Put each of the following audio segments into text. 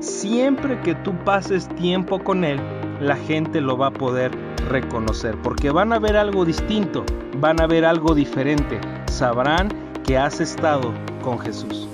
siempre que tú pases tiempo con Él, la gente lo va a poder reconocer, porque van a ver algo distinto, van a ver algo diferente, sabrán que has estado con Jesús.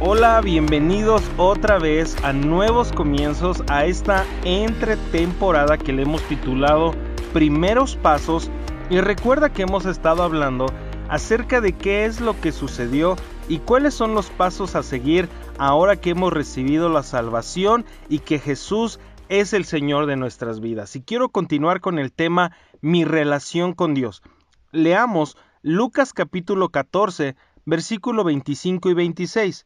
Hola, bienvenidos otra vez a nuevos comienzos a esta entretemporada que le hemos titulado Primeros Pasos y recuerda que hemos estado hablando acerca de qué es lo que sucedió y cuáles son los pasos a seguir ahora que hemos recibido la salvación y que Jesús es el Señor de nuestras vidas. Y quiero continuar con el tema mi relación con Dios. Leamos Lucas capítulo 14, versículo 25 y 26.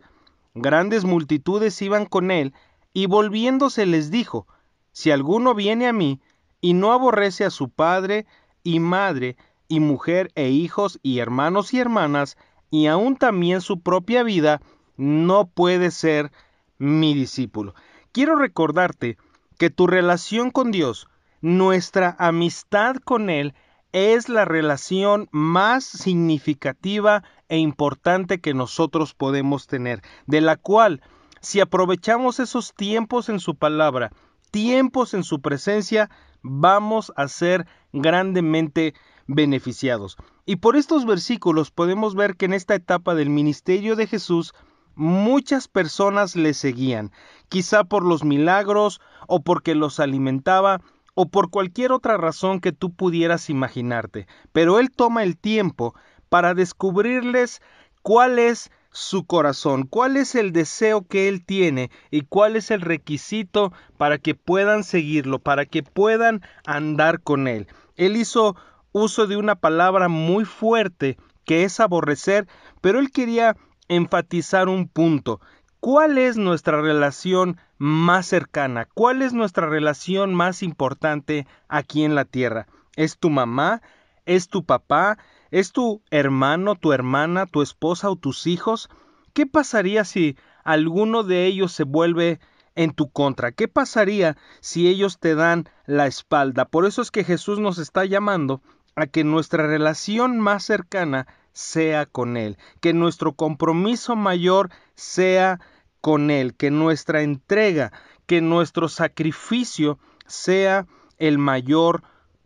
Grandes multitudes iban con él, y volviéndose les dijo, Si alguno viene a mí, y no aborrece a su padre y madre, y mujer e hijos y hermanos y hermanas, y aún también su propia vida, no puede ser mi discípulo. Quiero recordarte que tu relación con Dios, nuestra amistad con Él, es la relación más significativa e importante que nosotros podemos tener, de la cual, si aprovechamos esos tiempos en su palabra, tiempos en su presencia, vamos a ser grandemente beneficiados. Y por estos versículos podemos ver que en esta etapa del ministerio de Jesús, muchas personas le seguían, quizá por los milagros o porque los alimentaba o por cualquier otra razón que tú pudieras imaginarte. Pero Él toma el tiempo para descubrirles cuál es su corazón, cuál es el deseo que Él tiene y cuál es el requisito para que puedan seguirlo, para que puedan andar con Él. Él hizo uso de una palabra muy fuerte que es aborrecer, pero Él quería enfatizar un punto. ¿Cuál es nuestra relación más cercana? ¿Cuál es nuestra relación más importante aquí en la tierra? ¿Es tu mamá? ¿Es tu papá? ¿Es tu hermano, tu hermana, tu esposa o tus hijos? ¿Qué pasaría si alguno de ellos se vuelve en tu contra? ¿Qué pasaría si ellos te dan la espalda? Por eso es que Jesús nos está llamando a que nuestra relación más cercana sea con Él, que nuestro compromiso mayor sea con Él, que nuestra entrega, que nuestro sacrificio sea el mayor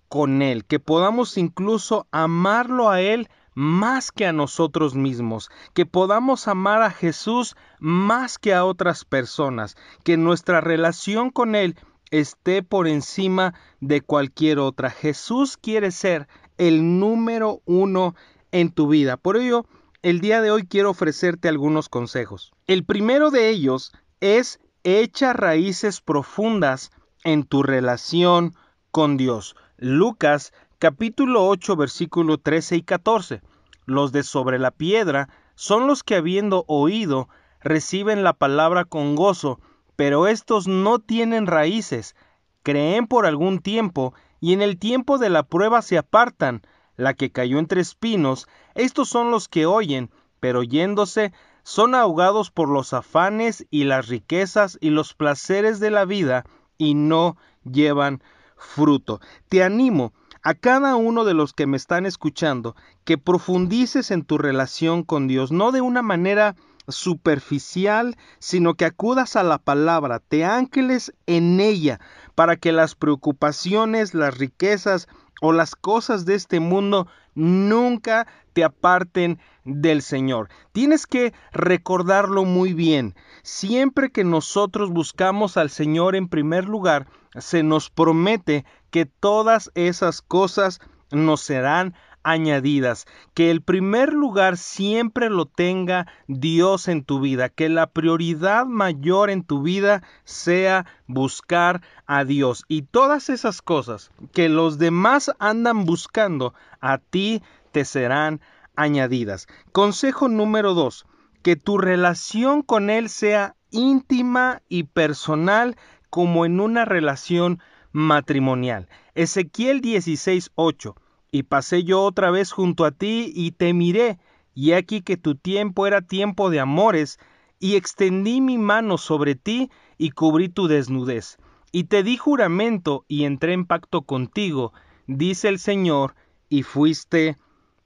con Él, que podamos incluso amarlo a Él más que a nosotros mismos, que podamos amar a Jesús más que a otras personas, que nuestra relación con Él esté por encima de cualquier otra. Jesús quiere ser el número uno en tu vida. Por ello, el día de hoy quiero ofrecerte algunos consejos. El primero de ellos es echa raíces profundas en tu relación con Dios. Lucas capítulo 8 versículo 13 y 14. Los de sobre la piedra son los que habiendo oído reciben la palabra con gozo, pero estos no tienen raíces, creen por algún tiempo y en el tiempo de la prueba se apartan. La que cayó entre espinos, estos son los que oyen, pero yéndose son ahogados por los afanes y las riquezas y los placeres de la vida y no llevan fruto. Te animo a cada uno de los que me están escuchando que profundices en tu relación con Dios, no de una manera superficial, sino que acudas a la palabra, te ángeles en ella, para que las preocupaciones, las riquezas o las cosas de este mundo nunca te aparten del Señor. Tienes que recordarlo muy bien. Siempre que nosotros buscamos al Señor en primer lugar, se nos promete que todas esas cosas nos serán añadidas, que el primer lugar siempre lo tenga Dios en tu vida, que la prioridad mayor en tu vida sea buscar a Dios y todas esas cosas que los demás andan buscando, a ti te serán añadidas. Consejo número dos, que tu relación con Él sea íntima y personal como en una relación matrimonial. Ezequiel 16:8 y pasé yo otra vez junto a ti y te miré, y aquí que tu tiempo era tiempo de amores, y extendí mi mano sobre ti y cubrí tu desnudez. Y te di juramento y entré en pacto contigo, dice el Señor, y fuiste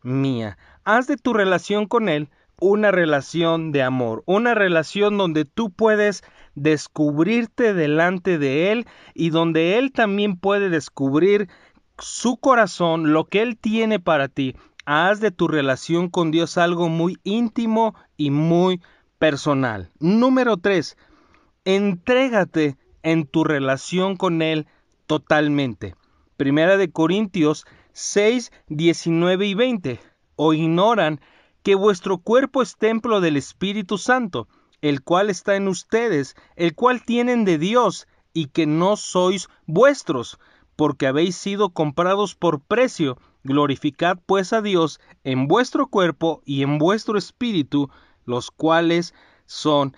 mía. Haz de tu relación con Él una relación de amor, una relación donde tú puedes descubrirte delante de Él y donde Él también puede descubrir su corazón, lo que Él tiene para ti. Haz de tu relación con Dios algo muy íntimo y muy personal. Número 3. Entrégate en tu relación con Él totalmente. Primera de Corintios 6, 19 y 20. O ignoran que vuestro cuerpo es templo del Espíritu Santo, el cual está en ustedes, el cual tienen de Dios, y que no sois vuestros, porque habéis sido comprados por precio. Glorificad pues a Dios en vuestro cuerpo y en vuestro espíritu, los cuales son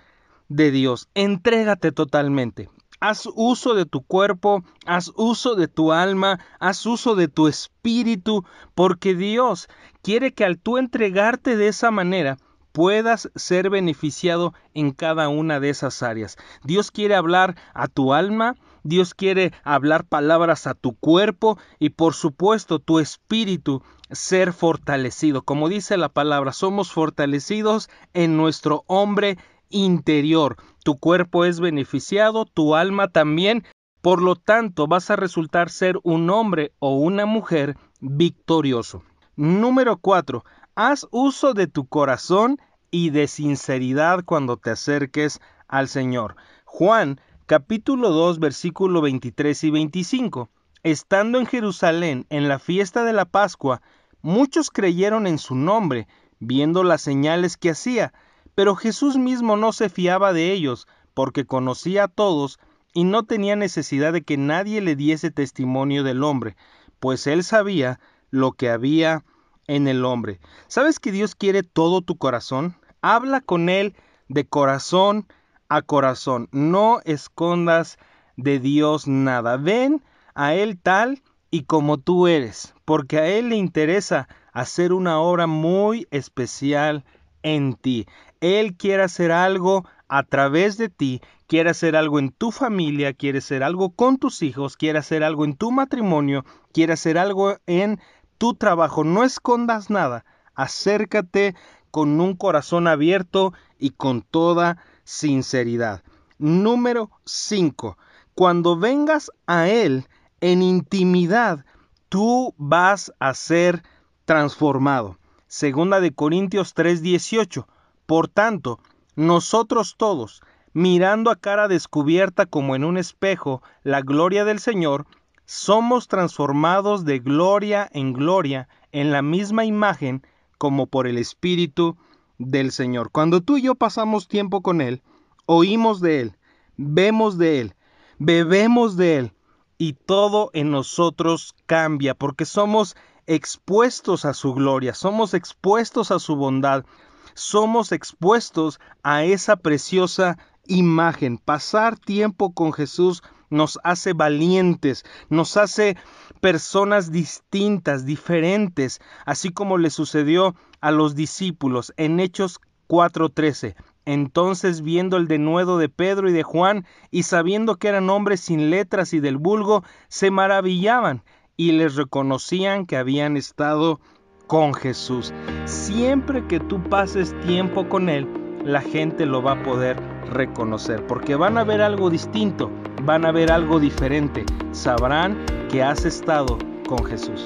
de Dios. Entrégate totalmente. Haz uso de tu cuerpo, haz uso de tu alma, haz uso de tu espíritu, porque Dios quiere que al tú entregarte de esa manera, puedas ser beneficiado en cada una de esas áreas. Dios quiere hablar a tu alma, Dios quiere hablar palabras a tu cuerpo y por supuesto tu espíritu ser fortalecido. Como dice la palabra, somos fortalecidos en nuestro hombre interior. Tu cuerpo es beneficiado, tu alma también. Por lo tanto, vas a resultar ser un hombre o una mujer victorioso. Número 4. Haz uso de tu corazón y de sinceridad cuando te acerques al Señor. Juan capítulo 2 versículo 23 y 25. Estando en Jerusalén en la fiesta de la Pascua, muchos creyeron en su nombre, viendo las señales que hacía, pero Jesús mismo no se fiaba de ellos, porque conocía a todos y no tenía necesidad de que nadie le diese testimonio del hombre, pues él sabía lo que había en el hombre. ¿Sabes que Dios quiere todo tu corazón? Habla con Él de corazón a corazón. No escondas de Dios nada. Ven a Él tal y como tú eres, porque a Él le interesa hacer una obra muy especial en ti. Él quiere hacer algo a través de ti, quiere hacer algo en tu familia, quiere hacer algo con tus hijos, quiere hacer algo en tu matrimonio, quiere hacer algo en tu trabajo. No escondas nada, acércate con un corazón abierto y con toda sinceridad. Número 5. Cuando vengas a Él en intimidad, tú vas a ser transformado. Segunda de Corintios 3:18. Por tanto, nosotros todos, mirando a cara descubierta como en un espejo la gloria del Señor, somos transformados de gloria en gloria en la misma imagen como por el Espíritu del Señor. Cuando tú y yo pasamos tiempo con Él, oímos de Él, vemos de Él, bebemos de Él y todo en nosotros cambia porque somos expuestos a su gloria, somos expuestos a su bondad, somos expuestos a esa preciosa imagen. Pasar tiempo con Jesús nos hace valientes, nos hace personas distintas, diferentes, así como le sucedió a los discípulos en Hechos 4:13. Entonces, viendo el denuedo de Pedro y de Juan, y sabiendo que eran hombres sin letras y del vulgo, se maravillaban y les reconocían que habían estado con Jesús. Siempre que tú pases tiempo con Él, la gente lo va a poder reconocer, porque van a ver algo distinto, van a ver algo diferente, sabrán que has estado con Jesús.